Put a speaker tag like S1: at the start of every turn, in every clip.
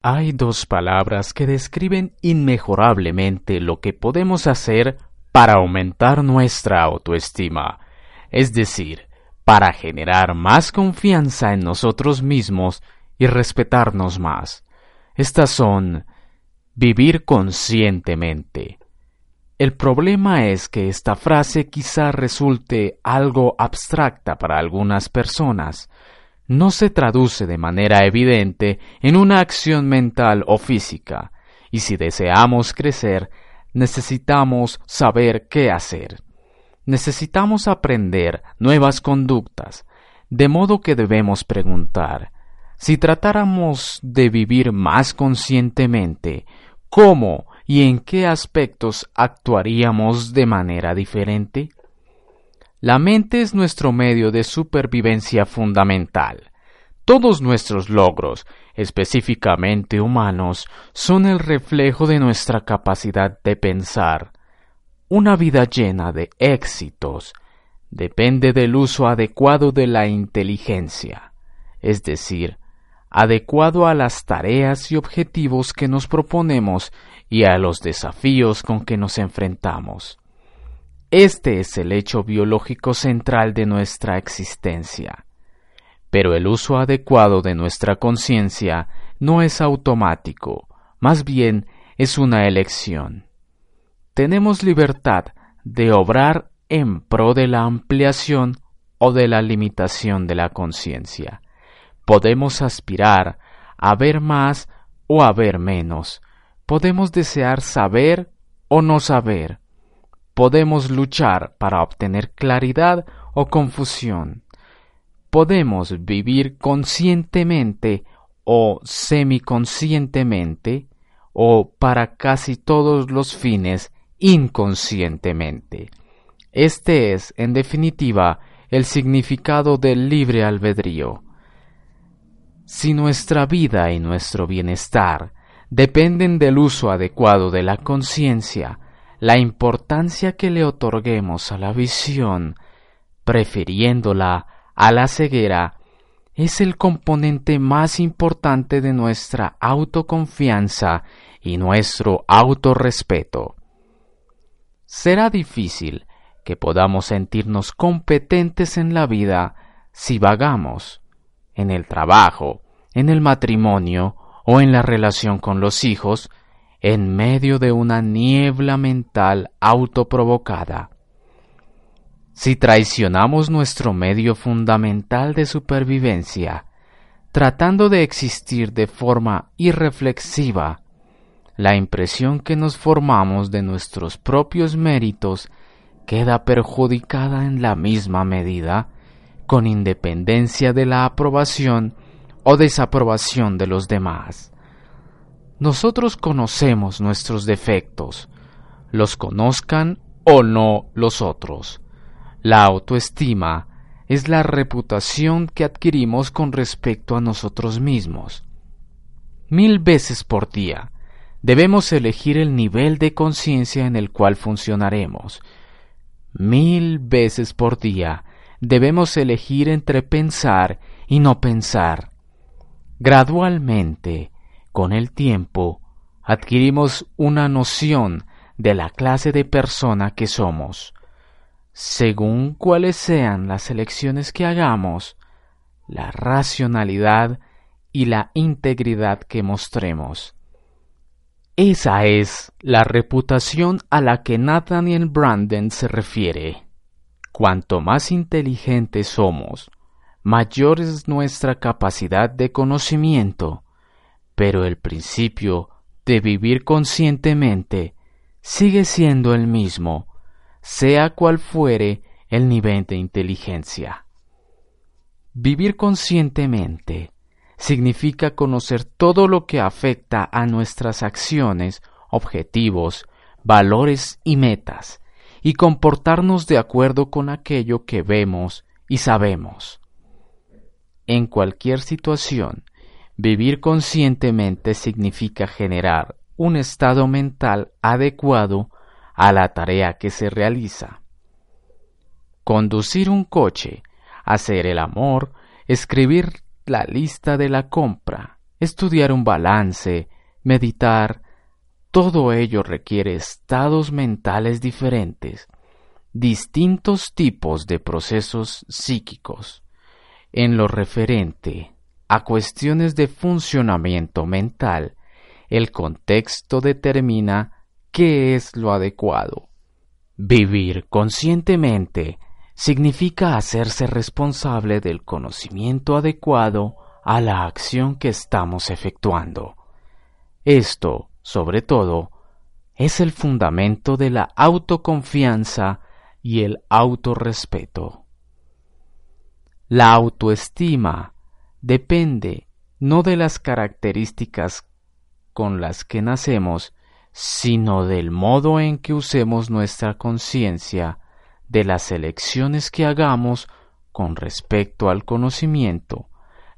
S1: Hay dos palabras que describen inmejorablemente lo que podemos hacer para aumentar nuestra autoestima, es decir, para generar más confianza en nosotros mismos y respetarnos más. Estas son vivir conscientemente. El problema es que esta frase quizá resulte algo abstracta para algunas personas, no se traduce de manera evidente en una acción mental o física, y si deseamos crecer, necesitamos saber qué hacer. Necesitamos aprender nuevas conductas, de modo que debemos preguntar, si tratáramos de vivir más conscientemente, ¿cómo y en qué aspectos actuaríamos de manera diferente? La mente es nuestro medio de supervivencia fundamental. Todos nuestros logros, específicamente humanos, son el reflejo de nuestra capacidad de pensar. Una vida llena de éxitos depende del uso adecuado de la inteligencia, es decir, adecuado a las tareas y objetivos que nos proponemos y a los desafíos con que nos enfrentamos. Este es el hecho biológico central de nuestra existencia. Pero el uso adecuado de nuestra conciencia no es automático, más bien es una elección. Tenemos libertad de obrar en pro de la ampliación o de la limitación de la conciencia. Podemos aspirar a ver más o a ver menos. Podemos desear saber o no saber podemos luchar para obtener claridad o confusión. Podemos vivir conscientemente o semiconscientemente o para casi todos los fines inconscientemente. Este es, en definitiva, el significado del libre albedrío. Si nuestra vida y nuestro bienestar dependen del uso adecuado de la conciencia, la importancia que le otorguemos a la visión, prefiriéndola a la ceguera, es el componente más importante de nuestra autoconfianza y nuestro autorrespeto. Será difícil que podamos sentirnos competentes en la vida si vagamos, en el trabajo, en el matrimonio o en la relación con los hijos, en medio de una niebla mental autoprovocada. Si traicionamos nuestro medio fundamental de supervivencia, tratando de existir de forma irreflexiva, la impresión que nos formamos de nuestros propios méritos queda perjudicada en la misma medida, con independencia de la aprobación o desaprobación de los demás. Nosotros conocemos nuestros defectos, los conozcan o no los otros. La autoestima es la reputación que adquirimos con respecto a nosotros mismos. Mil veces por día debemos elegir el nivel de conciencia en el cual funcionaremos. Mil veces por día debemos elegir entre pensar y no pensar. Gradualmente, con el tiempo, adquirimos una noción de la clase de persona que somos. Según cuáles sean las elecciones que hagamos, la racionalidad y la integridad que mostremos. Esa es la reputación a la que Nathaniel Branden se refiere. Cuanto más inteligentes somos, mayor es nuestra capacidad de conocimiento, pero el principio de vivir conscientemente sigue siendo el mismo, sea cual fuere el nivel de inteligencia. Vivir conscientemente significa conocer todo lo que afecta a nuestras acciones, objetivos, valores y metas, y comportarnos de acuerdo con aquello que vemos y sabemos. En cualquier situación, vivir conscientemente significa generar un estado mental adecuado a la tarea que se realiza. Conducir un coche, hacer el amor, escribir la lista de la compra, estudiar un balance, meditar, todo ello requiere estados mentales diferentes, distintos tipos de procesos psíquicos. En lo referente a cuestiones de funcionamiento mental, el contexto determina qué es lo adecuado. Vivir conscientemente significa hacerse responsable del conocimiento adecuado a la acción que estamos efectuando. Esto, sobre todo, es el fundamento de la autoconfianza y el autorrespeto. La autoestima depende no de las características con las que nacemos, sino del modo en que usemos nuestra conciencia de las elecciones que hagamos con respecto al conocimiento,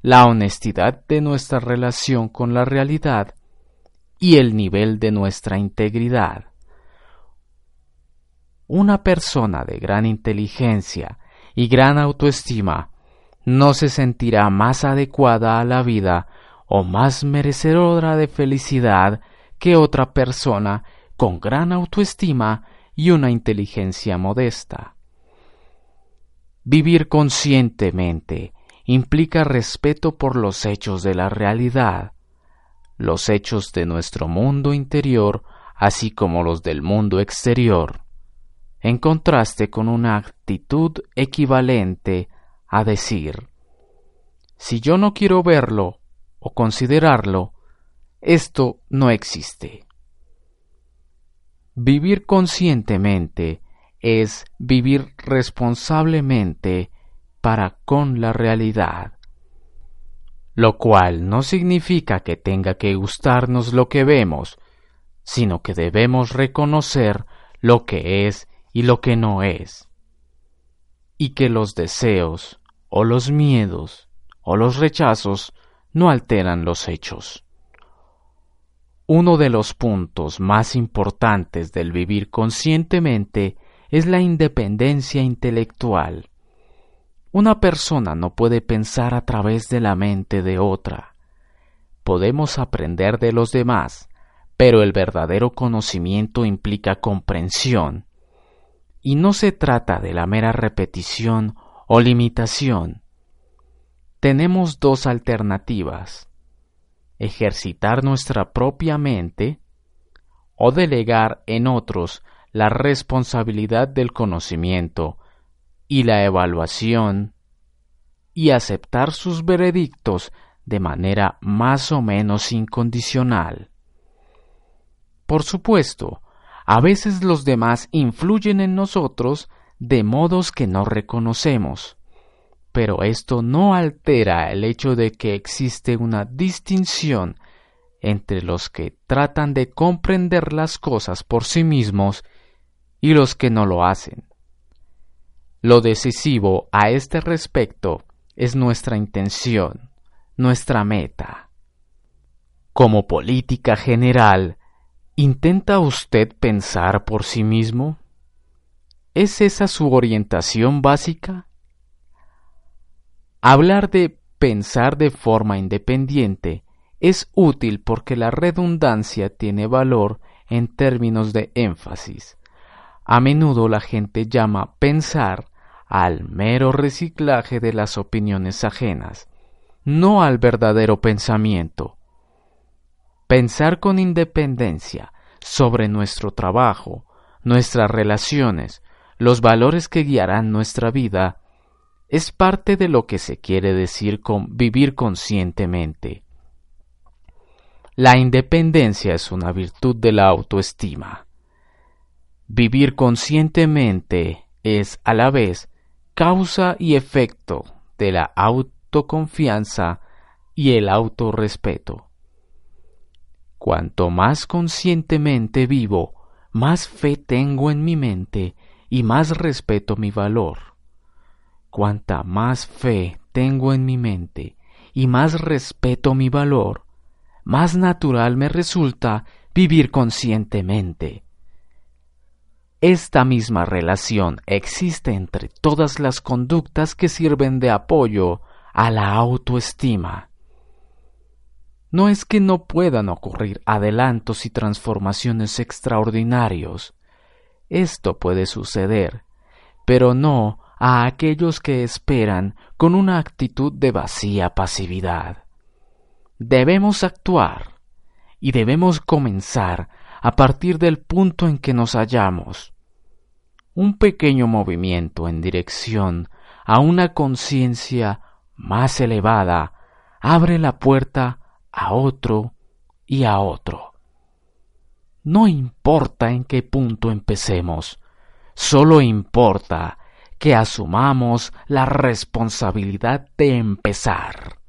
S1: la honestidad de nuestra relación con la realidad y el nivel de nuestra integridad. Una persona de gran inteligencia y gran autoestima no se sentirá más adecuada a la vida o más merecedora de felicidad que otra persona con gran autoestima y una inteligencia modesta. Vivir conscientemente implica respeto por los hechos de la realidad, los hechos de nuestro mundo interior, así como los del mundo exterior, en contraste con una actitud equivalente a decir, si yo no quiero verlo o considerarlo, esto no existe. Vivir conscientemente es vivir responsablemente para con la realidad, lo cual no significa que tenga que gustarnos lo que vemos, sino que debemos reconocer lo que es y lo que no es, y que los deseos o los miedos o los rechazos no alteran los hechos. Uno de los puntos más importantes del vivir conscientemente es la independencia intelectual. Una persona no puede pensar a través de la mente de otra. Podemos aprender de los demás, pero el verdadero conocimiento implica comprensión, y no se trata de la mera repetición o limitación. Tenemos dos alternativas ejercitar nuestra propia mente o delegar en otros la responsabilidad del conocimiento y la evaluación y aceptar sus veredictos de manera más o menos incondicional. Por supuesto, a veces los demás influyen en nosotros de modos que no reconocemos pero esto no altera el hecho de que existe una distinción entre los que tratan de comprender las cosas por sí mismos y los que no lo hacen. Lo decisivo a este respecto es nuestra intención, nuestra meta. Como política general, ¿intenta usted pensar por sí mismo? ¿Es esa su orientación básica? Hablar de pensar de forma independiente es útil porque la redundancia tiene valor en términos de énfasis. A menudo la gente llama pensar al mero reciclaje de las opiniones ajenas, no al verdadero pensamiento. Pensar con independencia sobre nuestro trabajo, nuestras relaciones, los valores que guiarán nuestra vida, es parte de lo que se quiere decir con vivir conscientemente. La independencia es una virtud de la autoestima. Vivir conscientemente es a la vez causa y efecto de la autoconfianza y el autorrespeto. Cuanto más conscientemente vivo, más fe tengo en mi mente y más respeto mi valor. Cuanta más fe tengo en mi mente y más respeto mi valor, más natural me resulta vivir conscientemente. Esta misma relación existe entre todas las conductas que sirven de apoyo a la autoestima. No es que no puedan ocurrir adelantos y transformaciones extraordinarios. Esto puede suceder, pero no a aquellos que esperan con una actitud de vacía pasividad. Debemos actuar y debemos comenzar a partir del punto en que nos hallamos. Un pequeño movimiento en dirección a una conciencia más elevada abre la puerta a otro y a otro. No importa en qué punto empecemos, solo importa que asumamos la responsabilidad de empezar.